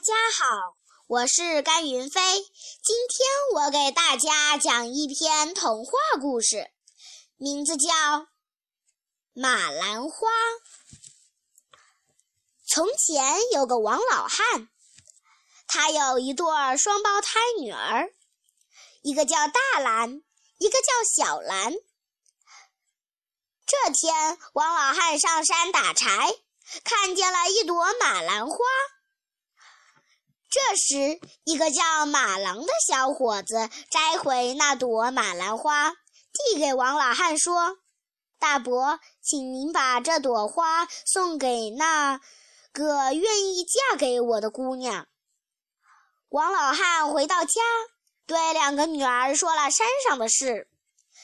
大家好，我是甘云飞。今天我给大家讲一篇童话故事，名字叫《马兰花》。从前有个王老汉，他有一对双胞胎女儿，一个叫大兰，一个叫小兰。这天，王老汉上山打柴，看见了一朵马兰花。这时，一个叫马郎的小伙子摘回那朵马兰花，递给王老汉说：“大伯，请您把这朵花送给那个愿意嫁给我的姑娘。”王老汉回到家，对两个女儿说了山上的事。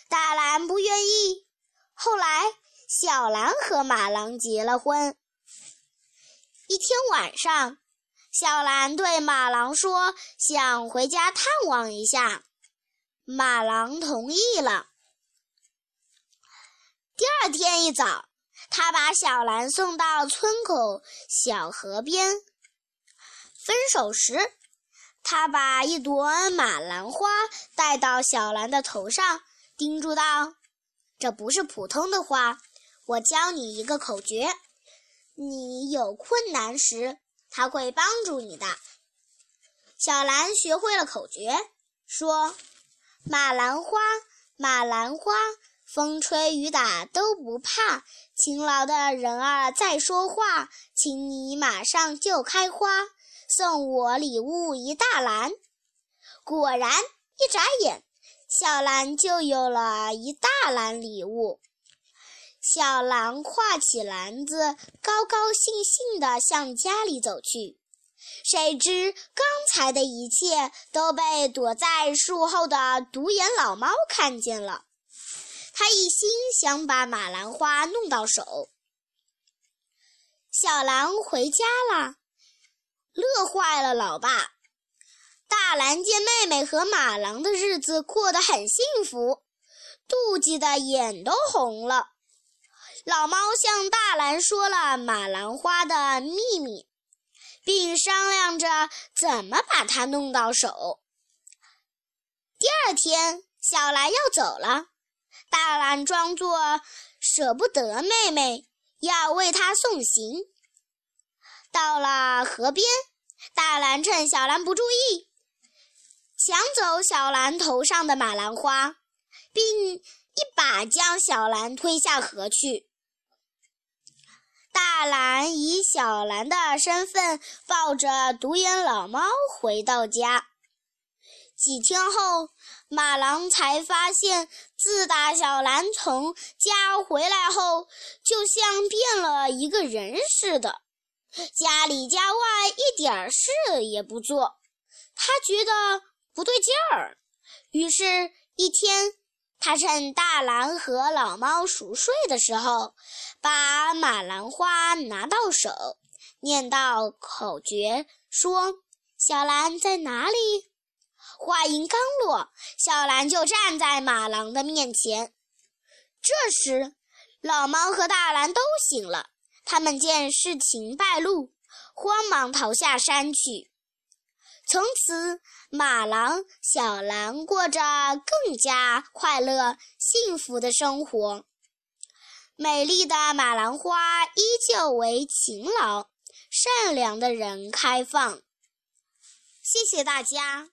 大兰不愿意。后来，小兰和马郎结了婚。一天晚上。小兰对马郎说：“想回家探望一下。”马郎同意了。第二天一早，他把小兰送到村口小河边。分手时，他把一朵马兰花戴到小兰的头上，叮嘱道：“这不是普通的花，我教你一个口诀，你有困难时。”他会帮助你的。小兰学会了口诀，说：“马兰花，马兰花，风吹雨打都不怕。勤劳的人儿在说话，请你马上就开花，送我礼物一大篮。”果然，一眨眼，小兰就有了一大篮礼物。小狼挎起篮子，高高兴兴地向家里走去。谁知刚才的一切都被躲在树后的独眼老猫看见了。他一心想把马兰花弄到手。小狼回家了，乐坏了老爸。大兰见妹妹和马郎的日子过得很幸福，妒忌的眼都红了。老猫向大兰说了马兰花的秘密，并商量着怎么把它弄到手。第二天，小兰要走了，大兰装作舍不得妹妹，要为她送行。到了河边，大兰趁小兰不注意，抢走小兰头上的马兰花，并一把将小兰推下河去。大兰以小兰的身份抱着独眼老猫回到家。几天后，马郎才发现，自打小兰从家回来后，就像变了一个人似的，家里家外一点事也不做。他觉得不对劲儿，于是，一天。他趁大兰和老猫熟睡的时候，把马兰花拿到手，念道口诀，说：“小兰在哪里？”话音刚落，小兰就站在马狼的面前。这时，老猫和大兰都醒了，他们见事情败露，慌忙逃下山去。从此，马郎、小兰过着更加快乐、幸福的生活。美丽的马兰花依旧为勤劳、善良的人开放。谢谢大家。